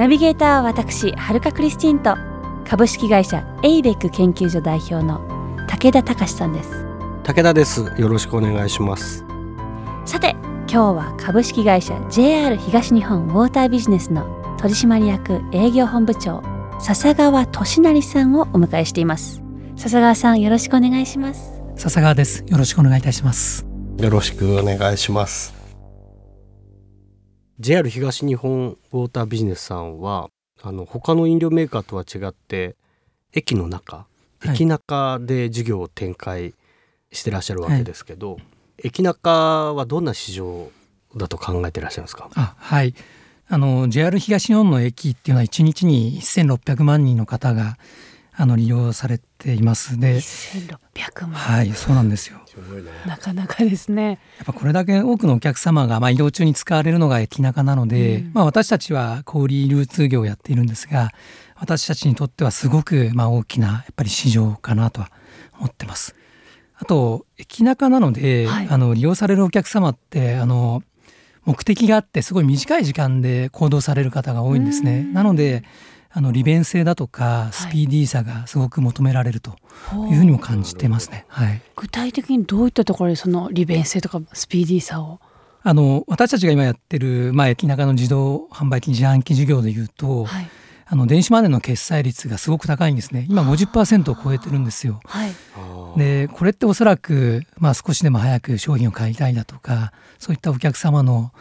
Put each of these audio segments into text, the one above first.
ナビゲーターは私はるかクリスティンと株式会社エイベック研究所代表の武田隆さんです。武田です。よろしくお願いします。さて今日は株式会社 JR 東日本ウォータービジネスの取締役営業本部長笹川俊成さんをお迎えしています。笹川さんよろしくお願いします。笹川です。よろしくお願いいたします。よろしくお願いします JR 東日本ウォータービジネスさんはあの他の飲料メーカーとは違って駅の中駅中で事業を展開してらっしゃるわけですけど、はい、駅中はどんな市場だと考えてらっしゃいますか？あはい。あの JR 東日本の駅っていうのは1日に1600万人の方があの利用されています。で1600万。はいそうなんですよ。なかなかですね。やっぱこれだけ多くのお客様がまあ移動中に使われるのが駅中なので、うん、まあ、私たちは小売流通業をやっているんですが私たちにとってはすごくまあ大きなやっぱり市場かなとは思ってます。あと駅中なので、はい、あの利用されるお客様ってあの目的があってすごい短い時間で行動される方が多いんですね。なのであの利便性だとかスピーディーさがすごく求められるというふうにも感じてますね。はい、具体的にどういったところでその利便性とかスピーディーさを？あの私たちが今やってる、まあ、駅中の自動販売機自販機事業でいうと、はい、あの電子マネーの決済率がすごく高いんですね。今50%を超えてるんですよ。はい、でこれっておそらく、まあ、少しでも早く商品を買いたいだとかそういったお客様の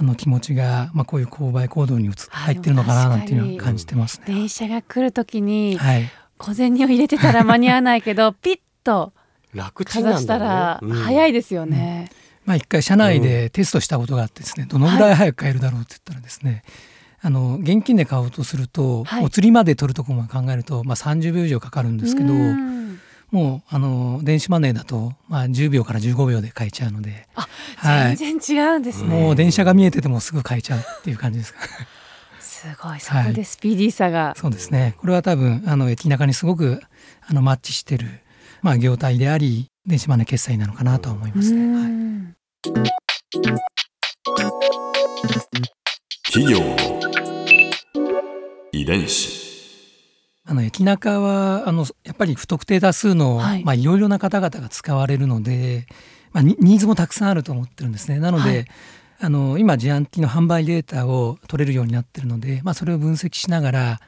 あの気持ちが、まあ、こういう購買行動に入ってるのかななんていうのは感じてますね。電車が来る時に、はい、小銭を入れてたら間に合わないけど ピッと楽ちんなしたら早いですよね。まあ、一回社内でテストしたことがあってですねどのぐらい早く買えるだろうって言ったらですね、あの現金で買おうとすると、はい、お釣りまで取るところも考えると、まあ、30秒以上かかるんですけどもうあの電子マネーだと、まあ、10秒から15秒で買えちゃうのであ、はい、全然違うんですね。もう電車が見えててもすぐ買えちゃうっていう感じですか。すごいそこでスピーディーさが、はい、そうですね。これは多分あの駅中にすごくあのマッチしてる、まあ、業態であり電子マネー決済なのかなと思いますね。はい、企業遺伝子。あの駅中はあのやっぱり不特定多数の、はい、まあ、いろいろな方々が使われるので、まあ、ニーズもたくさんあると思ってるんですね。なので、はい、あの今自販機の販売データを取れるようになってるので、まあ、それを分析しながら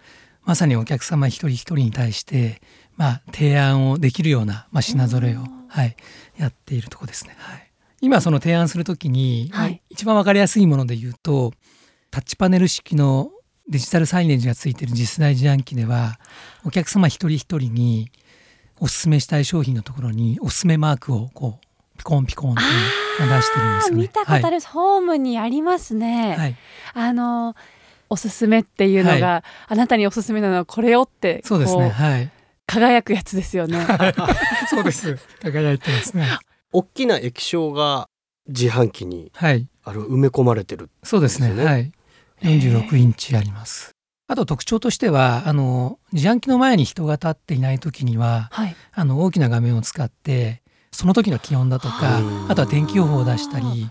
まさにお客様一人一人に対して、まあ、提案をできるような、まあ、品揃えを、はい、やっているとこですね。はい、今その提案するときに、はい、一番わかりやすいもので言うとタッチパネル式のデジタルサイネージがついている次世代自販機ではお客様一人一人におすすめしたい商品のところにおすすめマークをこうピコンピコンって出してるんですよね。見たことある、はい、ホームにありますね。はい、あのおすすめっていうのが、はい、あなたにおすすめなのはこれをってそうですね。はい。輝くやつですよね。そうです。輝いてますね。大きな液晶が自販機に、はい、ある埋め込まれてる、ね、そうですね。はい。46インチあります。あと特徴としてはあの自販機の前に人が立っていない時には、はい、あの大きな画面を使ってその時の気温だとかあとは天気予報を出したり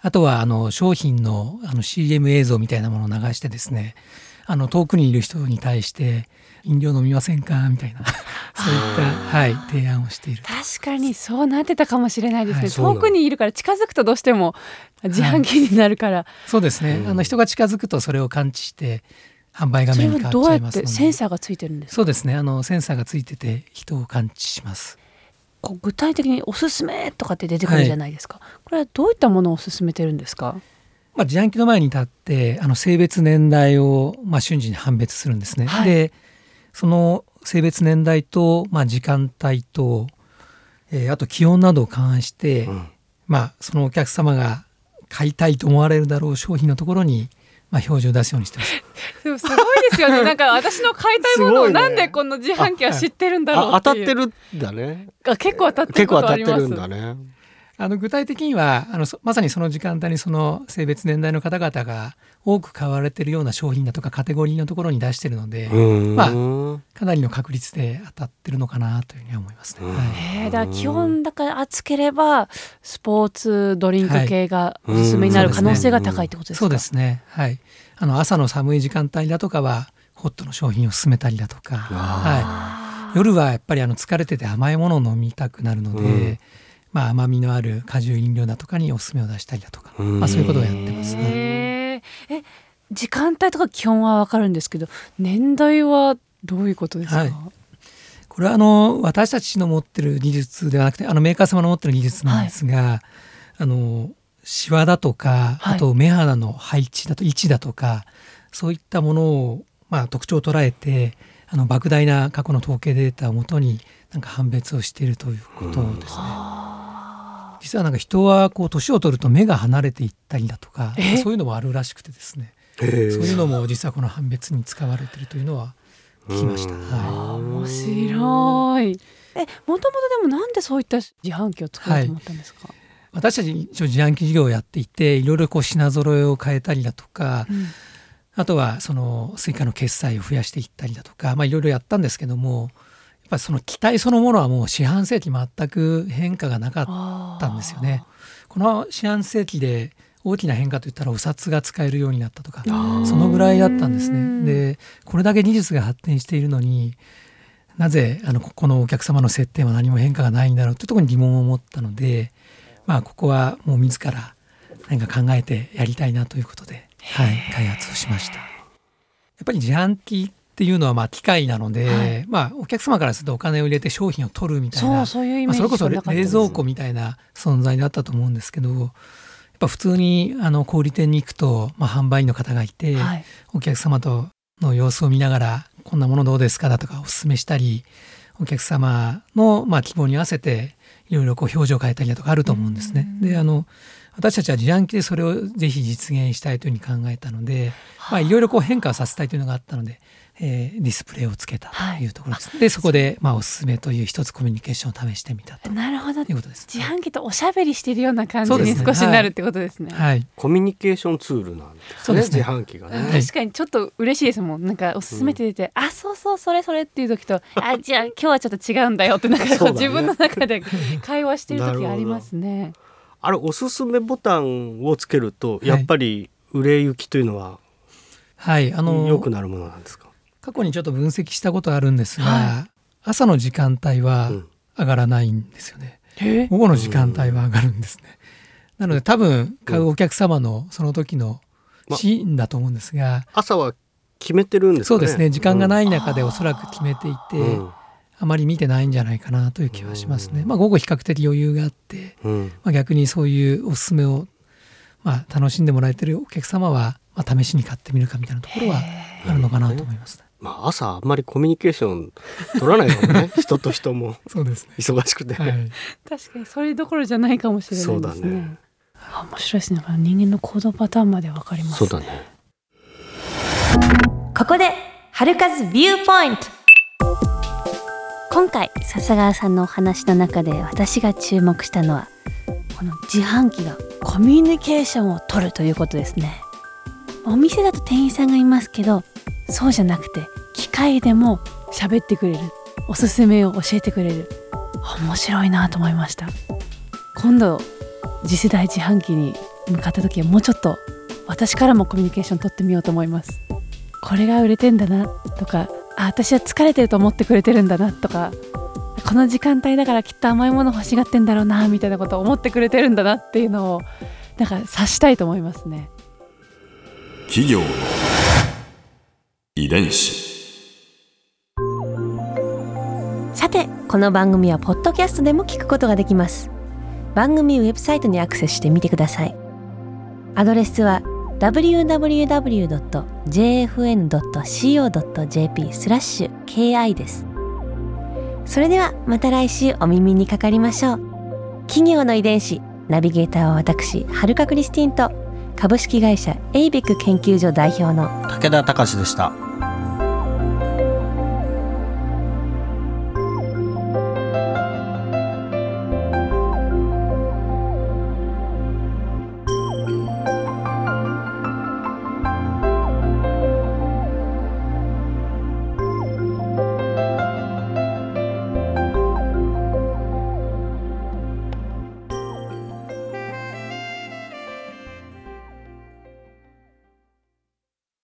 あとはあの商品のあの CM 映像みたいなものを流してですねあの遠くにいる人に対して飲料飲みませんか？みたいな。そういった、はい、提案をしている。確かにそうなってたかもしれないですね、はい、遠くにいるから近づくとどうしても自販機になるから、はい、そうですね、あの人が近づくとそれを感知して販売画面に変わっちゃいますので。センサーがついてるんですそうですね。あのセンサーがついてて人を感知します。こう具体的におすすめとかって出てくるじゃないですか、これはどういったものをおすすめてるんですか？まあ、自販機の前に立ってあの性別年代を、まあ、瞬時に判別するんですね。はい、でその性別年代と、まあ、時間帯と、えー、あと気温などを勘案して、うん、まあ、そのお客様が買いたいと思われるだろう商品のところに、まあ、表示を出すようにしてます。でもすごいですよね。なんか私の買いたいものをなんでこの自販機は知ってるんだろう当たってるんだね。あ結構当たって結構ることあります。当たってるんだね。あの具体的にはあのそまさにその時間帯にその性別年代の方々が多く買われてるような商品だとかカテゴリーのところに出してるので、まあかなりの確率で当たってるのかなというふうには思いますね。うんはいえー、だから基本だから暑ければスポーツドリンク系がおすすめになるはい可能性が高いってことですか？そうですね。はい。あの朝の寒い時間帯だとかはホットの商品を勧めたりだとか、はい。夜はやっぱりあの疲れてて甘いものを飲みたくなるので、うんまあ甘みのある果汁飲料だとかにおすすめを出したりだとか、うん。まあそういうことをやってます。はい。へーえ時間帯とか基本はわかるんですけど年代はどういうことですか？はい。これはあの私たちの持ってる技術ではなくてあのメーカー様の持ってる技術なんですが、あのシワだとか、はい。あと目肌の配置だと位置だとかそういったものを、まあ、特徴を捉えてあの莫大な過去の統計データをもとになんか判別をしているということですね。実はなんか人はこう年を取ると目が離れていったりだとかえ？そういうのもあるらしくてですね。そういうのも実はこの判別に使われているというのは聞きました。うん。はい。面白い。えもともとでもなんでそういった自販機を作ろうと思ったんですか？私たち一応自販機事業をやっていていろいろこう品揃えを変えたりだとか、うん。あとはその Suica の決済を増やしていったりだとか、まあ、いろいろやったんですけどもやっぱりその機体そのものはもう四半世紀全く変化がなかったんですよね。この四半世紀で大きな変化といったらお札が使えるようになったとかーそのぐらいだったんですうんね。でこれだけ技術が発展しているのになぜあのここのお客様の設定は何も変化がないんだろうというところに疑問を持ったので、まあ、ここはもう自ら何か考えてやりたいなということで、はい、開発をしました。やっぱり自販機っていうのはまあ機械なので、はいまあ、お客様からするとお金を入れて商品を取るみたいそなうそれこそ冷蔵庫みたいな存在だったと思うんですけどやっぱ普通にあの小売店に行くと、まあ、販売員の方がいて、はいお客様との様子を見ながら「こんなものどうですか?」だとかお勧めしたりお客様のまあ希望に合わせていろいろこう表情を変えたりだとかあると思うんですね。であの私たちは自販機でそれをぜひ実現したいというふうに考えたので、まあ、いろいろこう変化をさせたいというのがあったので、えーディスプレイをつけたというところです。でそこでまあおすすめという一つコミュニケーションを試してみたとなるほど。いうことです。自販機とおしゃべりしているような感じそうですねに少しなるってことですね。はい、コミュニケーションツールなんですね。そうですね自販機がうんね。確かにちょっと嬉しいですもんなんかおすすめって出て、あそうそうそれそれっていう時とあじゃあ今日はちょっと違うんだよって なんか自分の中で会話してる時ありますね。あれおすすめボタンをつけるといやっぱり売れ行きというのははい、あの良くなるものなんですか？過去にちょっと分析したことあるんですが、は朝の時間帯はうん。上がらないんですよね、え。午後の時間帯は上がるんですね、なので多分買うお客様のその時のまシーンだと思うんですが、朝は決めてるんですかね。そうですね。時間がない中でおそらく決めていて、うん。うんあまり見てないんじゃないかなという気はしますね、まあ午後比較的余裕があって、うん。まあ、逆にそういうおすすめを、まあ、楽しんでもらえてるお客様は、まあ、試しに買ってみるかみたいなところはあるのかなと思います、ね、まあ朝あんまりコミュニケーション取らないかもね 人と人もそうですね忙しくて。はい確かにそれどころじゃないかもしれないそうですね。だね。あ面白いですね。人間の行動パターンまでわかります。そうだね。ここで春風ビューポイント今回笹川さんのお話の中で私が注目したのはこの自販機がコミュニケーションを取るということですねお店だと店員さんがいますけどそうじゃなくて機械でも喋ってくれる。おすすめを教えてくれる。面白いなと思いました。今度次世代自販機に向かった時はもうちょっと私からもコミュニケーション取ってみようと思います。これが売れてんだなとかあ私は疲れてると思ってくれてるんだなとかこの時間帯だからきっと甘いもの欲しがってんだろうなみたいなことを思ってくれてるんだなっていうのをなんか察したいと思いますね。企業遺伝子。この番組はポッドキャストでも聞くことができます。番組ウェブサイトにアクセスしてみてください。アドレスは www.jfn.co.jp スラッシュ ki です。それではまた来週お耳にかかりましょう。企業の遺伝子ナビゲーターは私はるかクリスティンと株式会社エイベック研究所代表の武田隆でした。